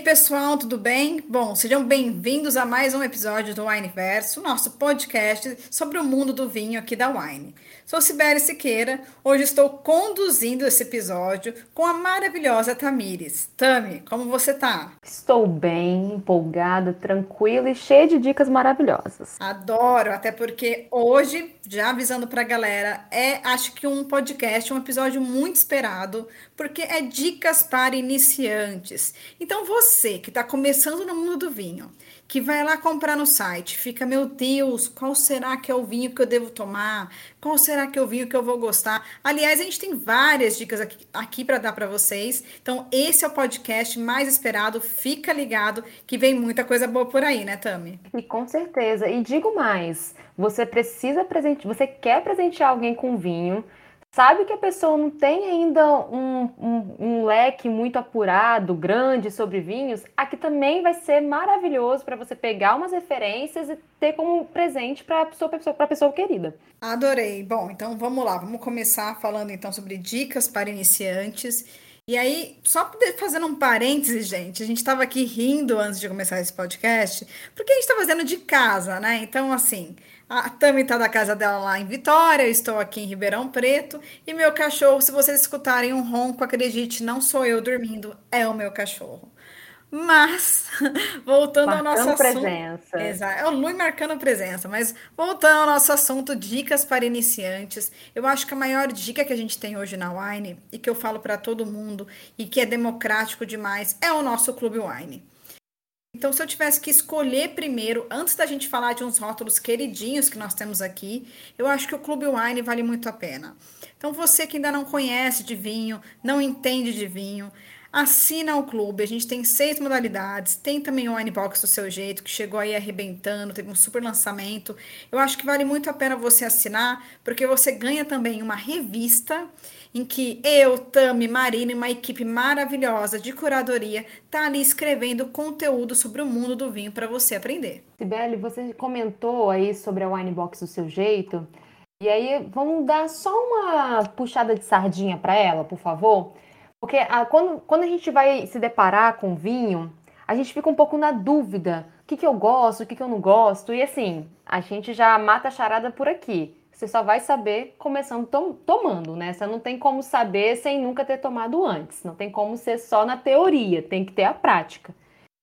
aí, pessoal, tudo bem? Bom, sejam bem-vindos a mais um episódio do Wineverso, nosso podcast sobre o mundo do vinho aqui da Wine. Sou Sibeli Siqueira, hoje estou conduzindo esse episódio com a maravilhosa Tamires. Tami, como você tá? Estou bem, empolgada, tranquila e cheia de dicas maravilhosas. Adoro, até porque hoje, já avisando pra galera, é acho que um podcast, um episódio muito esperado, porque é dicas para iniciantes. Então você que está começando no mundo do vinho, que vai lá comprar no site, fica, meu Deus, qual será que é o vinho que eu devo tomar? Qual será que é o vinho que eu vou gostar? Aliás, a gente tem várias dicas aqui, aqui para dar para vocês. Então, esse é o podcast mais esperado. Fica ligado que vem muita coisa boa por aí, né, Tami? E com certeza. E digo mais, você precisa presentear, você quer presentear alguém com vinho, sabe que a pessoa não tem ainda um, um, um, leque muito apurado, grande sobre vinhos, aqui também vai ser maravilhoso para você pegar umas referências e ter como presente para a pessoa, pessoa, pessoa querida. Adorei. Bom, então vamos lá, vamos começar falando então sobre dicas para iniciantes. E aí, só fazendo um parêntese, gente, a gente estava aqui rindo antes de começar esse podcast, porque a gente está fazendo de casa, né? Então, assim, a Tami está da casa dela lá em Vitória, eu estou aqui em Ribeirão Preto, e meu cachorro, se vocês escutarem um ronco, acredite, não sou eu dormindo, é o meu cachorro. Mas, voltando marcando ao nosso assunto. presença. Exato, é o Lui marcando presença. Mas, voltando ao nosso assunto, dicas para iniciantes. Eu acho que a maior dica que a gente tem hoje na Wine, e que eu falo para todo mundo, e que é democrático demais, é o nosso Clube Wine. Então, se eu tivesse que escolher primeiro, antes da gente falar de uns rótulos queridinhos que nós temos aqui, eu acho que o Clube Wine vale muito a pena. Então, você que ainda não conhece de vinho, não entende de vinho, assina o clube. A gente tem seis modalidades. Tem também o Wine Box do seu jeito, que chegou aí arrebentando, teve um super lançamento. Eu acho que vale muito a pena você assinar, porque você ganha também uma revista em que eu, Tami, Marina e uma equipe maravilhosa de curadoria tá ali escrevendo conteúdo sobre o mundo do vinho para você aprender. Sibeli, você comentou aí sobre a Wine Box do seu jeito. E aí, vamos dar só uma puxada de sardinha para ela, por favor? Porque a, quando, quando a gente vai se deparar com vinho, a gente fica um pouco na dúvida. O que, que eu gosto, o que, que eu não gosto. E assim, a gente já mata a charada por aqui. Você só vai saber começando tom, tomando, né? Você não tem como saber sem nunca ter tomado antes. Não tem como ser só na teoria, tem que ter a prática.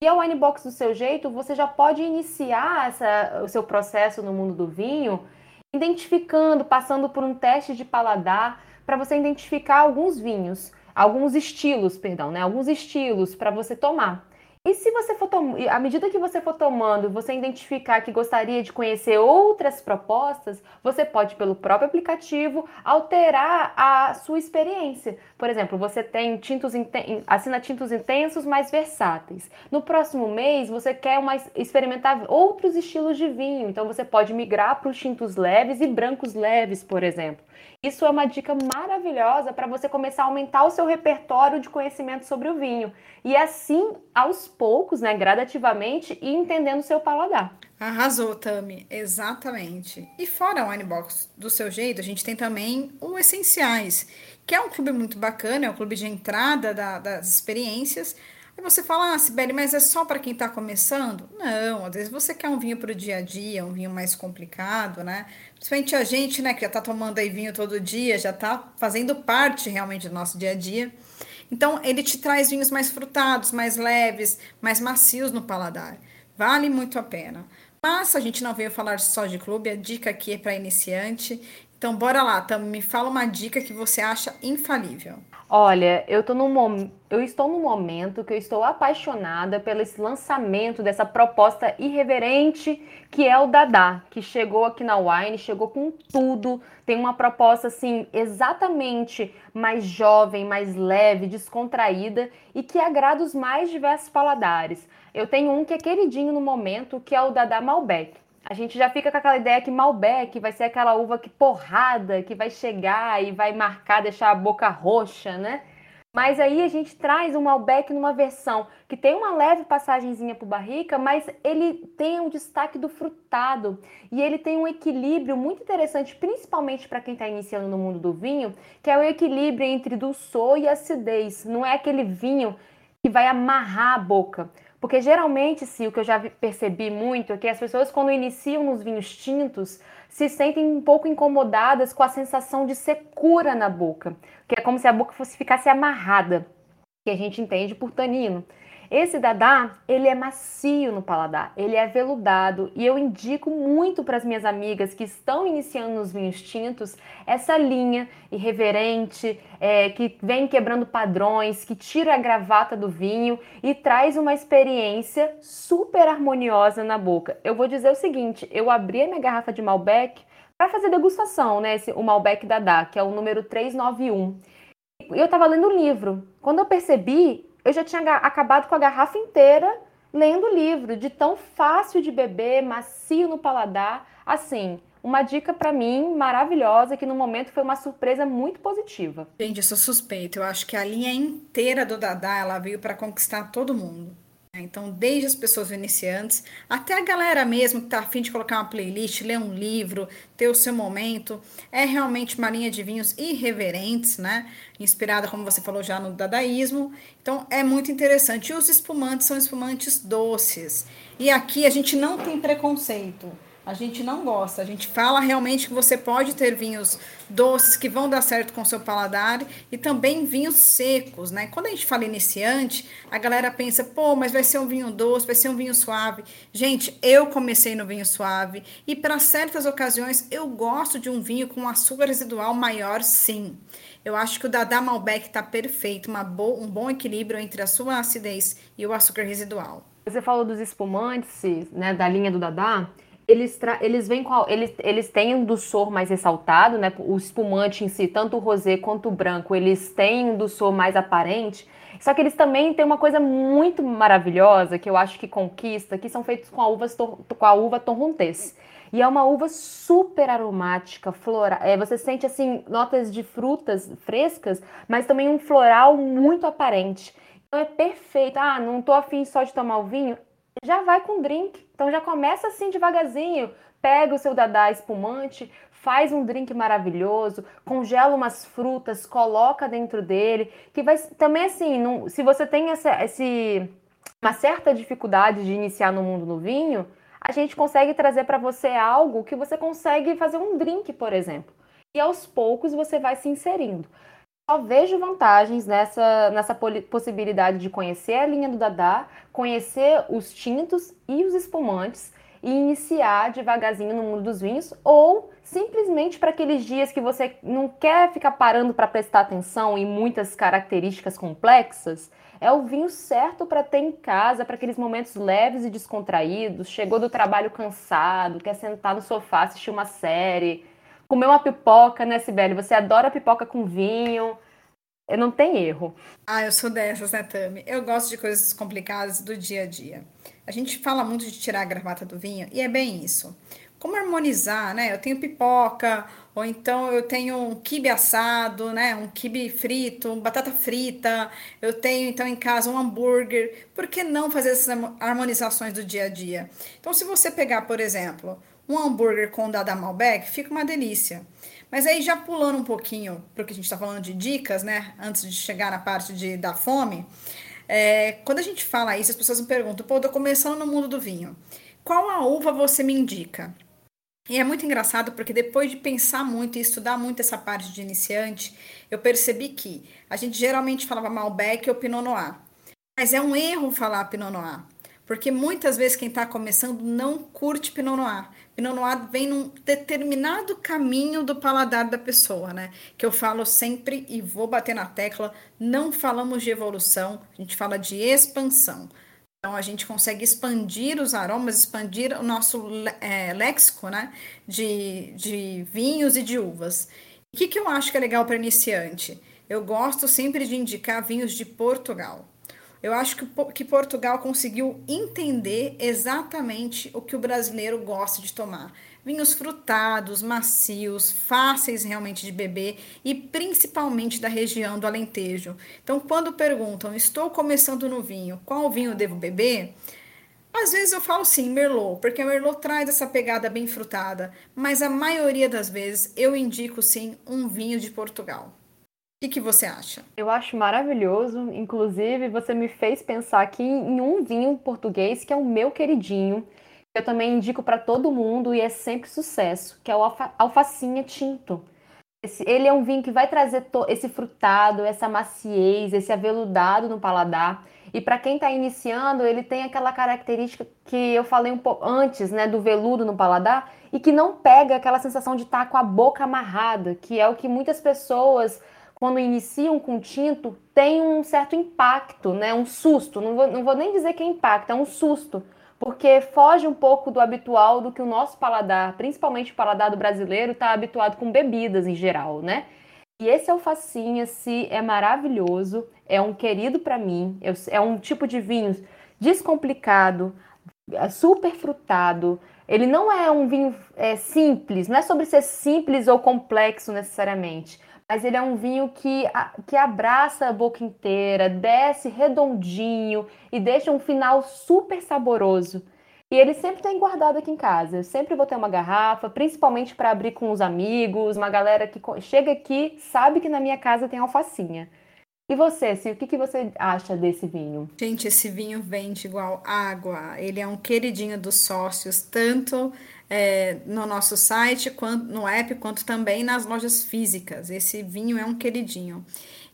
E a Wine Box do seu jeito, você já pode iniciar essa, o seu processo no mundo do vinho, identificando, passando por um teste de paladar, para você identificar alguns vinhos, alguns estilos, perdão, né? Alguns estilos para você tomar. E se você for à medida que você for tomando, você identificar que gostaria de conhecer outras propostas, você pode, pelo próprio aplicativo, alterar a sua experiência. Por exemplo, você tem tintos assina tintos intensos mais versáteis. No próximo mês, você quer uma... experimentar outros estilos de vinho, então você pode migrar para os tintos leves e brancos leves, por exemplo. Isso é uma dica maravilhosa para você começar a aumentar o seu repertório de conhecimento sobre o vinho. E assim, aos poucos, né, gradativamente, e entendendo o seu paladar. Arrasou, Tami, exatamente. E fora o Winebox do seu jeito, a gente tem também o Essenciais, que é um clube muito bacana, é um clube de entrada da, das experiências. Aí você fala, ah, Sibeli, mas é só para quem está começando? Não, às vezes você quer um vinho para o dia a dia, um vinho mais complicado, né? Principalmente a gente, né, que já está tomando aí vinho todo dia, já está fazendo parte realmente do nosso dia a dia. Então, ele te traz vinhos mais frutados, mais leves, mais macios no paladar. Vale muito a pena. Mas a gente não veio falar só de clube, a dica aqui é para iniciante. Então, bora lá, Tam, me fala uma dica que você acha infalível. Olha, eu, tô num mom... eu estou num momento que eu estou apaixonada pelo esse lançamento dessa proposta irreverente que é o Dadá, que chegou aqui na Wine, chegou com tudo, tem uma proposta assim exatamente mais jovem, mais leve, descontraída e que agrada os mais diversos paladares. Eu tenho um que é queridinho no momento, que é o Dadá Malbec. A gente já fica com aquela ideia que Malbec vai ser aquela uva que porrada, que vai chegar e vai marcar, deixar a boca roxa, né? Mas aí a gente traz um Malbec numa versão que tem uma leve passagenzinha por barrica, mas ele tem um destaque do frutado e ele tem um equilíbrio muito interessante, principalmente para quem está iniciando no mundo do vinho, que é o equilíbrio entre dulçor e acidez. Não é aquele vinho que vai amarrar a boca. Porque geralmente, se o que eu já percebi muito é que as pessoas, quando iniciam nos vinhos tintos, se sentem um pouco incomodadas com a sensação de secura na boca, que é como se a boca fosse ficasse amarrada, que a gente entende por tanino. Esse dadá, ele é macio no paladar, ele é veludado e eu indico muito para as minhas amigas que estão iniciando nos vinhos tintos essa linha irreverente, é, que vem quebrando padrões, que tira a gravata do vinho e traz uma experiência super harmoniosa na boca. Eu vou dizer o seguinte, eu abri a minha garrafa de Malbec para fazer degustação, né, esse, o Malbec Dadá, que é o número 391. E eu estava lendo o livro. Quando eu percebi, eu já tinha acabado com a garrafa inteira lendo o livro, de tão fácil de beber, macio no paladar. Assim, uma dica para mim maravilhosa que no momento foi uma surpresa muito positiva. Gente, eu sou suspeita. Eu acho que a linha inteira do Dadá ela veio para conquistar todo mundo. Né? Então, desde as pessoas iniciantes até a galera mesmo que está afim de colocar uma playlist, ler um livro, ter o seu momento, é realmente uma linha de vinhos irreverentes, né? Inspirada, como você falou já, no dadaísmo. Então, é muito interessante. E os espumantes são espumantes doces. E aqui a gente não tem preconceito a gente não gosta. A gente fala realmente que você pode ter vinhos doces que vão dar certo com o seu paladar e também vinhos secos, né? Quando a gente fala iniciante, a galera pensa, pô, mas vai ser um vinho doce, vai ser um vinho suave. Gente, eu comecei no vinho suave e para certas ocasiões eu gosto de um vinho com açúcar residual maior, sim. Eu acho que o Dada Malbec está perfeito, bo um bom equilíbrio entre a sua acidez e o açúcar residual. Você falou dos espumantes, né, da linha do Dada eles, eles vêm com eles, eles têm um doçor mais ressaltado, né? O espumante em si, tanto o rosé quanto o branco, eles têm um doçor mais aparente. Só que eles também têm uma coisa muito maravilhosa que eu acho que conquista, que são feitos com a uva, com a uva torrontés. E é uma uva super aromática, floral. É, você sente assim notas de frutas frescas, mas também um floral muito aparente. Então é perfeito. Ah, não tô afim só de tomar o vinho já vai com drink. Então já começa assim devagarzinho. Pega o seu dadá espumante, faz um drink maravilhoso, congela umas frutas, coloca dentro dele, que vai também assim, não, se você tem essa, esse, uma certa dificuldade de iniciar no mundo no vinho, a gente consegue trazer para você algo que você consegue fazer um drink, por exemplo. E aos poucos você vai se inserindo só vejo vantagens nessa, nessa possibilidade de conhecer a linha do Dadá, conhecer os tintos e os espumantes e iniciar devagarzinho no mundo dos vinhos, ou simplesmente para aqueles dias que você não quer ficar parando para prestar atenção em muitas características complexas, é o vinho certo para ter em casa, para aqueles momentos leves e descontraídos. Chegou do trabalho cansado, quer sentar no sofá, assistir uma série, comer uma pipoca, né, Sibeli? Você adora pipoca com vinho. Não tem erro. Ah, eu sou dessas, né, Tami? Eu gosto de coisas complicadas do dia a dia. A gente fala muito de tirar a gravata do vinho e é bem isso. Como harmonizar, né? Eu tenho pipoca, ou então eu tenho um quibe assado, né? Um quibe frito, batata frita. Eu tenho então em casa um hambúrguer. Por que não fazer essas harmonizações do dia a dia? Então, se você pegar, por exemplo, um hambúrguer com Dada Malbec fica uma delícia. Mas aí já pulando um pouquinho, porque a gente está falando de dicas, né? Antes de chegar na parte de, da fome, é, quando a gente fala isso, as pessoas me perguntam, pô, tô começando no mundo do vinho. Qual a uva você me indica? E é muito engraçado porque depois de pensar muito e estudar muito essa parte de iniciante, eu percebi que a gente geralmente falava Malbec ou Pinot Noir. Mas é um erro falar Pinot Noir. Porque muitas vezes quem está começando não curte Pinot Noir. Pinot Noir vem num determinado caminho do paladar da pessoa, né? Que eu falo sempre e vou bater na tecla, não falamos de evolução, a gente fala de expansão. Então a gente consegue expandir os aromas, expandir o nosso é, léxico, né? De, de vinhos e de uvas. O que, que eu acho que é legal para iniciante? Eu gosto sempre de indicar vinhos de Portugal. Eu acho que, que Portugal conseguiu entender exatamente o que o brasileiro gosta de tomar. Vinhos frutados, macios, fáceis realmente de beber e principalmente da região do Alentejo. Então, quando perguntam, estou começando no vinho, qual vinho devo beber? Às vezes eu falo sim, Merlot, porque Merlot traz essa pegada bem frutada, mas a maioria das vezes eu indico sim um vinho de Portugal. Que, que você acha? Eu acho maravilhoso. Inclusive, você me fez pensar aqui em um vinho português que é o meu queridinho. Que eu também indico para todo mundo e é sempre sucesso, que é o alfa alfacinha tinto. Esse, ele é um vinho que vai trazer esse frutado, essa maciez, esse aveludado no paladar. E para quem está iniciando, ele tem aquela característica que eu falei um pouco antes, né, do veludo no paladar, e que não pega aquela sensação de estar tá com a boca amarrada, que é o que muitas pessoas quando iniciam com tinto, tem um certo impacto, né? Um susto. Não vou, não vou nem dizer que é impacto, é um susto. Porque foge um pouco do habitual do que o nosso paladar, principalmente o paladar do brasileiro, está habituado com bebidas em geral, né? E esse alfacinha, se é maravilhoso, é um querido para mim, é um tipo de vinho descomplicado, é super frutado. Ele não é um vinho é, simples, não é sobre ser simples ou complexo necessariamente mas ele é um vinho que, que abraça a boca inteira, desce redondinho e deixa um final super saboroso. E ele sempre tem guardado aqui em casa. Eu sempre vou ter uma garrafa, principalmente para abrir com os amigos, uma galera que chega aqui sabe que na minha casa tem alfacinha. E você, o que, que você acha desse vinho? Gente, esse vinho vende igual água. Ele é um queridinho dos sócios, tanto é, no nosso site, quanto, no app, quanto também nas lojas físicas. Esse vinho é um queridinho.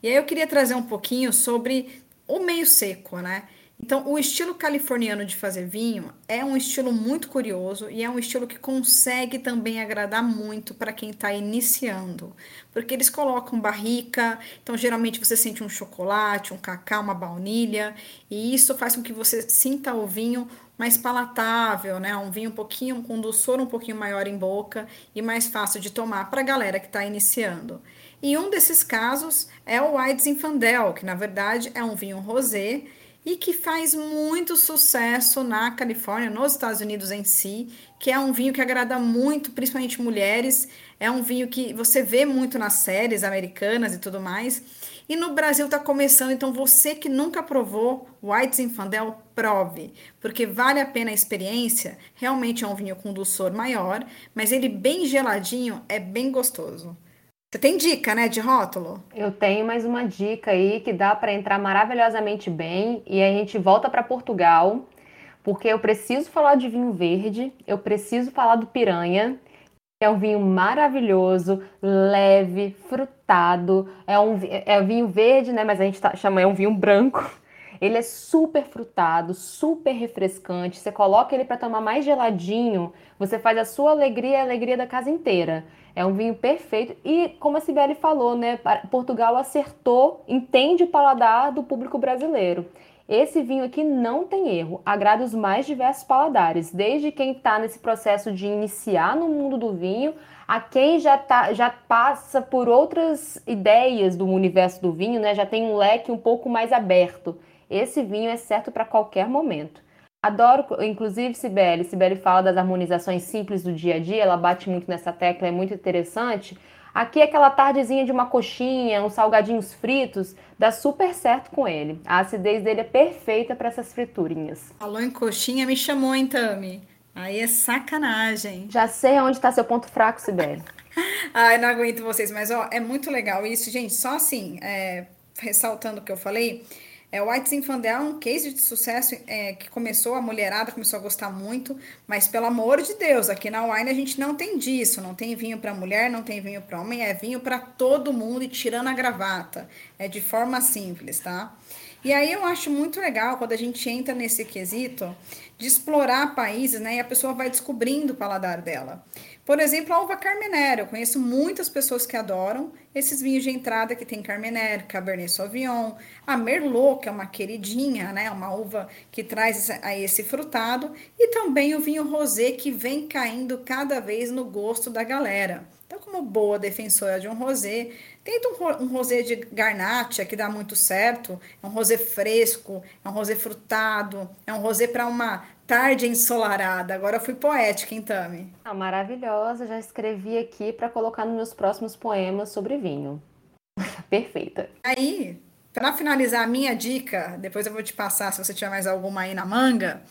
E aí eu queria trazer um pouquinho sobre o meio seco, né? Então, o estilo californiano de fazer vinho é um estilo muito curioso e é um estilo que consegue também agradar muito para quem está iniciando, porque eles colocam barrica, então geralmente você sente um chocolate, um cacau, uma baunilha, e isso faz com que você sinta o vinho mais palatável, né? Um vinho um pouquinho com doçor um pouquinho maior em boca e mais fácil de tomar para a galera que está iniciando. E um desses casos é o White Zinfandel, que na verdade é um vinho rosé e que faz muito sucesso na Califórnia, nos Estados Unidos em si, que é um vinho que agrada muito, principalmente mulheres. É um vinho que você vê muito nas séries americanas e tudo mais. E no Brasil está começando, então você que nunca provou White Zinfandel, prove, porque vale a pena a experiência. Realmente é um vinho com dulçor maior, mas ele bem geladinho é bem gostoso. Você tem dica, né, de rótulo? Eu tenho mais uma dica aí que dá para entrar maravilhosamente bem e a gente volta para Portugal, porque eu preciso falar de vinho verde, eu preciso falar do piranha, que é um vinho maravilhoso, leve, frutado, é um é vinho verde, né, mas a gente tá, chama é um vinho branco. Ele é super frutado, super refrescante. Você coloca ele para tomar mais geladinho, você faz a sua alegria e a alegria da casa inteira. É um vinho perfeito e, como a Sibeli falou, né, Portugal acertou, entende o paladar do público brasileiro. Esse vinho aqui não tem erro, agrada os mais diversos paladares, desde quem está nesse processo de iniciar no mundo do vinho, a quem já, tá, já passa por outras ideias do universo do vinho, né, já tem um leque um pouco mais aberto. Esse vinho é certo para qualquer momento. Adoro, inclusive, Sibeli. Sibeli fala das harmonizações simples do dia a dia, ela bate muito nessa tecla, é muito interessante. Aqui, aquela tardezinha de uma coxinha, uns salgadinhos fritos, dá super certo com ele. A acidez dele é perfeita para essas friturinhas. Falou em coxinha, me chamou, hein, Tami? Aí é sacanagem. Já sei onde está seu ponto fraco, Sibeli. Ai, não aguento vocês, mas ó, é muito legal isso, gente. Só assim, é, ressaltando o que eu falei, é, o White Zinfandel é um case de sucesso é, que começou, a mulherada começou a gostar muito, mas pelo amor de Deus, aqui na Wine a gente não tem disso, não tem vinho para mulher, não tem vinho para homem, é vinho para todo mundo e tirando a gravata, é de forma simples, tá? E aí eu acho muito legal quando a gente entra nesse quesito de explorar países, né, e a pessoa vai descobrindo o paladar dela. Por exemplo, a uva Carmenère. Eu conheço muitas pessoas que adoram esses vinhos de entrada que tem Carmenère, Cabernet Sauvignon, a Merlot, que é uma queridinha, né? Uma uva que traz a esse frutado, e também o vinho rosé que vem caindo cada vez no gosto da galera. Então, como boa defensora de um rosé, tenta um, um rosé de garnacha que dá muito certo, é um rosé fresco, é um rosé frutado, é um rosé para uma Tarde ensolarada. Agora eu fui poética, hein, Tami? Ah, maravilhosa. Já escrevi aqui para colocar nos meus próximos poemas sobre vinho. Perfeita. Aí, para finalizar a minha dica, depois eu vou te passar se você tiver mais alguma aí na manga,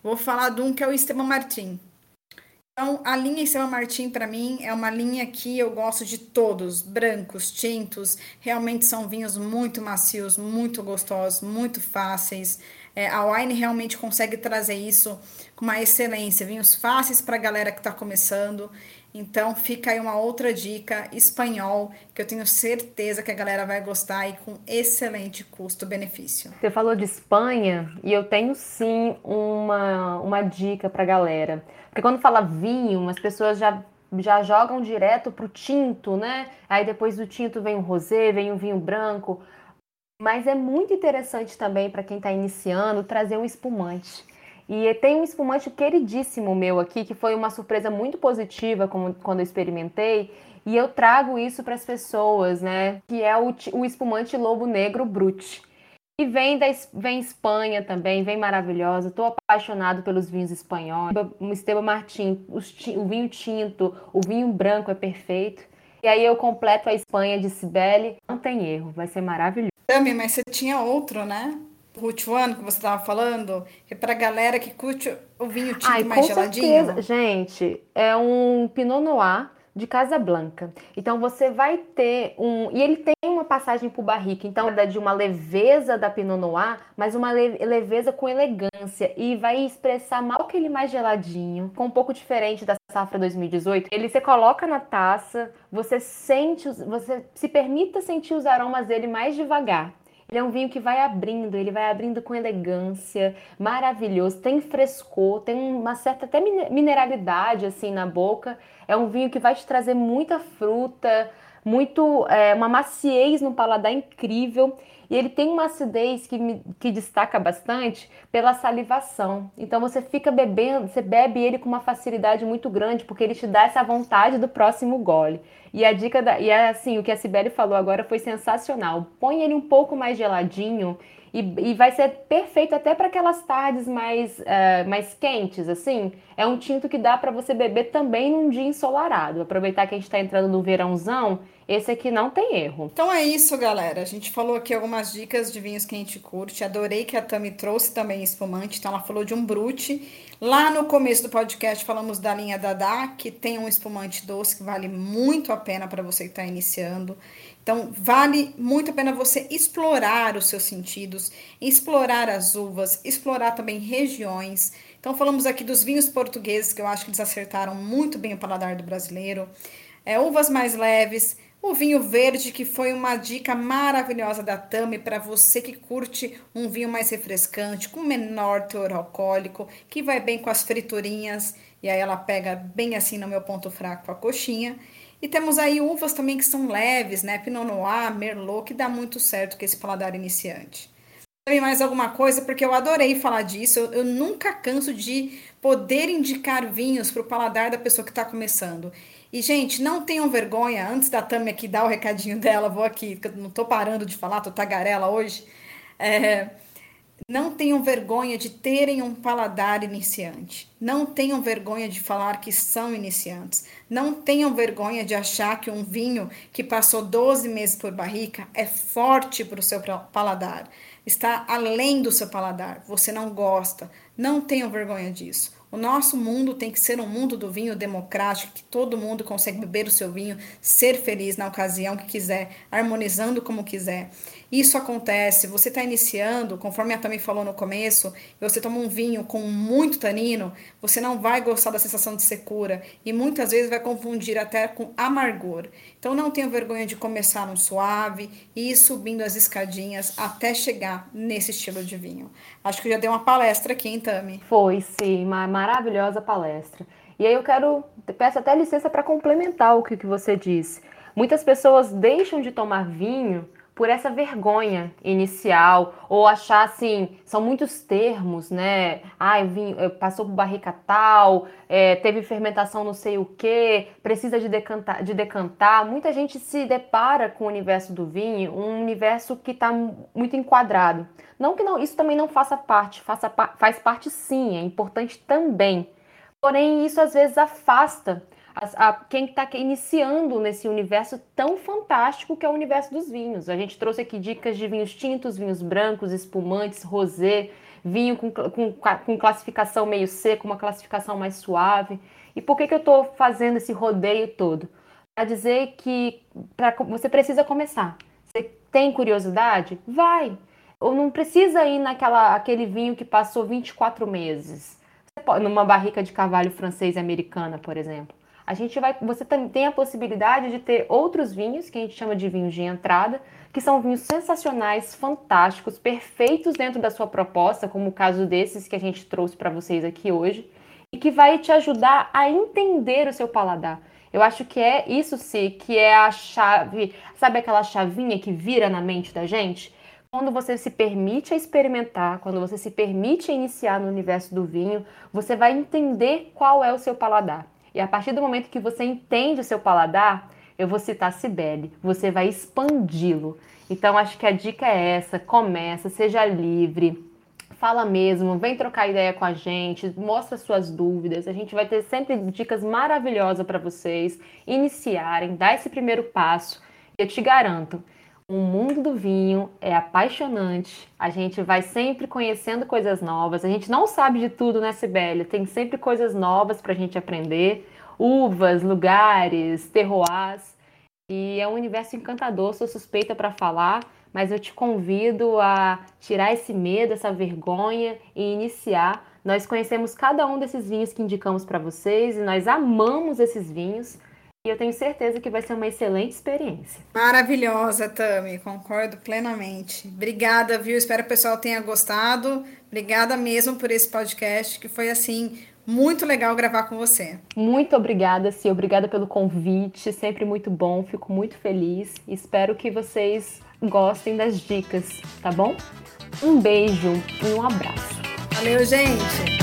vou falar de um que é o Esteban Martin. Então, a linha Estela Martim, para mim, é uma linha que eu gosto de todos, brancos, tintos, realmente são vinhos muito macios, muito gostosos, muito fáceis. É, a Wine realmente consegue trazer isso com uma excelência, vinhos fáceis para a galera que está começando. Então, fica aí uma outra dica, espanhol, que eu tenho certeza que a galera vai gostar e com excelente custo-benefício. Você falou de Espanha e eu tenho sim uma, uma dica para a galera. Porque quando fala vinho, as pessoas já, já jogam direto pro tinto, né? Aí depois do tinto vem o rosé, vem o vinho branco. Mas é muito interessante também para quem está iniciando trazer um espumante. E tem um espumante queridíssimo meu aqui, que foi uma surpresa muito positiva quando eu experimentei. E eu trago isso para as pessoas, né? Que é o, o espumante Lobo Negro Brut. E vem da vem Espanha também, vem maravilhosa. Estou apaixonado pelos vinhos espanhóis. O Esteban Martin, o vinho tinto, o vinho branco é perfeito. E aí eu completo a Espanha de Cibele. Não tem erro, vai ser maravilhoso. Também, mas você tinha outro, né? One que você estava falando, que é para galera que curte o vinho tinto Ai, mais com geladinho. Certeza. Gente, é um Pinot Noir de Casa Blanca. Então você vai ter um. E ele tem uma passagem por barrica, então é de uma leveza da Pinot Noir, mas uma leveza com elegância. E vai expressar mal que ele mais geladinho, com um pouco diferente da safra 2018. Ele você coloca na taça, você sente, você se permita sentir os aromas dele mais devagar. Ele é um vinho que vai abrindo, ele vai abrindo com elegância, maravilhoso, tem frescor, tem uma certa até mineralidade assim na boca. É um vinho que vai te trazer muita fruta, muito é, uma maciez no paladar incrível e ele tem uma acidez que, me, que destaca bastante pela salivação. Então você fica bebendo, você bebe ele com uma facilidade muito grande porque ele te dá essa vontade do próximo gole. E a dica da, e é assim, o que a Sibeli falou agora foi sensacional. Põe ele um pouco mais geladinho e, e vai ser perfeito até para aquelas tardes mais, uh, mais quentes, assim. É um tinto que dá para você beber também num dia ensolarado. Aproveitar que a gente está entrando no verãozão, esse aqui não tem erro. Então é isso, galera. A gente falou aqui algumas dicas de vinhos que a gente curte. Adorei que a Tami trouxe também espumante. Então ela falou de um brute. Lá no começo do podcast falamos da linha Dada, que tem um espumante doce que vale muito a pena para você que está iniciando. Então, vale muito a pena você explorar os seus sentidos, explorar as uvas, explorar também regiões. Então, falamos aqui dos vinhos portugueses, que eu acho que eles acertaram muito bem o paladar do brasileiro. É, uvas mais leves, o vinho verde, que foi uma dica maravilhosa da Tami para você que curte um vinho mais refrescante, com menor teor alcoólico, que vai bem com as friturinhas, e aí ela pega bem assim no meu ponto fraco a coxinha. E temos aí uvas também que são leves, né? Pinot Noir, Merlot, que dá muito certo com esse paladar iniciante. Também mais alguma coisa, porque eu adorei falar disso. Eu, eu nunca canso de poder indicar vinhos para o paladar da pessoa que está começando. E, gente, não tenham vergonha, antes da Tami aqui dar o recadinho dela, vou aqui, não estou parando de falar, tô tagarela hoje. É, não tenham vergonha de terem um paladar iniciante. Não tenham vergonha de falar que são iniciantes. Não tenham vergonha de achar que um vinho que passou 12 meses por barrica é forte para o seu paladar. Está além do seu paladar. Você não gosta. Não tenham vergonha disso. O nosso mundo tem que ser um mundo do vinho democrático, que todo mundo consegue beber o seu vinho, ser feliz na ocasião que quiser, harmonizando como quiser. Isso acontece, você está iniciando, conforme a também falou no começo, você toma um vinho com muito tanino, você não vai gostar da sensação de secura e muitas vezes vai confundir até com amargor. Então não tenha vergonha de começar um suave e ir subindo as escadinhas até chegar nesse estilo de vinho. Acho que já deu uma palestra aqui, hein, Tami? Foi, sim, uma maravilhosa palestra. E aí eu quero, peço até licença para complementar o que, que você disse. Muitas pessoas deixam de tomar vinho por essa vergonha inicial, ou achar assim, são muitos termos, né? Ah, vim, passou por barrica tal, é, teve fermentação não sei o que, precisa de decantar, de decantar. Muita gente se depara com o universo do vinho, um universo que está muito enquadrado. Não que não, isso também não faça parte, faça, faz parte sim, é importante também. Porém, isso às vezes afasta a, a quem está iniciando nesse universo tão fantástico que é o universo dos vinhos. A gente trouxe aqui dicas de vinhos tintos, vinhos brancos, espumantes, rosé, vinho com, com, com classificação meio seca, uma classificação mais suave. E por que, que eu estou fazendo esse rodeio todo? Para dizer que pra, você precisa começar. Você tem curiosidade? Vai! Ou não precisa ir naquela aquele vinho que passou 24 meses. Você pode, numa barrica de carvalho francês e americana, por exemplo. A gente vai, você tem a possibilidade de ter outros vinhos que a gente chama de vinhos de entrada, que são vinhos sensacionais, fantásticos, perfeitos dentro da sua proposta, como o caso desses que a gente trouxe para vocês aqui hoje, e que vai te ajudar a entender o seu paladar. Eu acho que é isso sim, que é a chave, sabe aquela chavinha que vira na mente da gente? Quando você se permite experimentar, quando você se permite iniciar no universo do vinho, você vai entender qual é o seu paladar. E a partir do momento que você entende o seu paladar, eu vou citar Cibele, você vai expandi-lo. Então acho que a dica é essa, começa, seja livre, fala mesmo, vem trocar ideia com a gente, mostra suas dúvidas. A gente vai ter sempre dicas maravilhosas para vocês iniciarem, dar esse primeiro passo. Eu te garanto, o mundo do vinho é apaixonante. A gente vai sempre conhecendo coisas novas. A gente não sabe de tudo, né, Sibeli? Tem sempre coisas novas para a gente aprender. Uvas, lugares, terroirs. E é um universo encantador. Sou suspeita para falar mas eu te convido a tirar esse medo, essa vergonha e iniciar. Nós conhecemos cada um desses vinhos que indicamos para vocês e nós amamos esses vinhos. E eu tenho certeza que vai ser uma excelente experiência. Maravilhosa, Tami, concordo plenamente. Obrigada, viu? Espero que o pessoal tenha gostado. Obrigada mesmo por esse podcast, que foi assim muito legal gravar com você. Muito obrigada, Cia. Obrigada pelo convite. Sempre muito bom. Fico muito feliz. Espero que vocês gostem das dicas, tá bom? Um beijo e um abraço. Valeu, gente!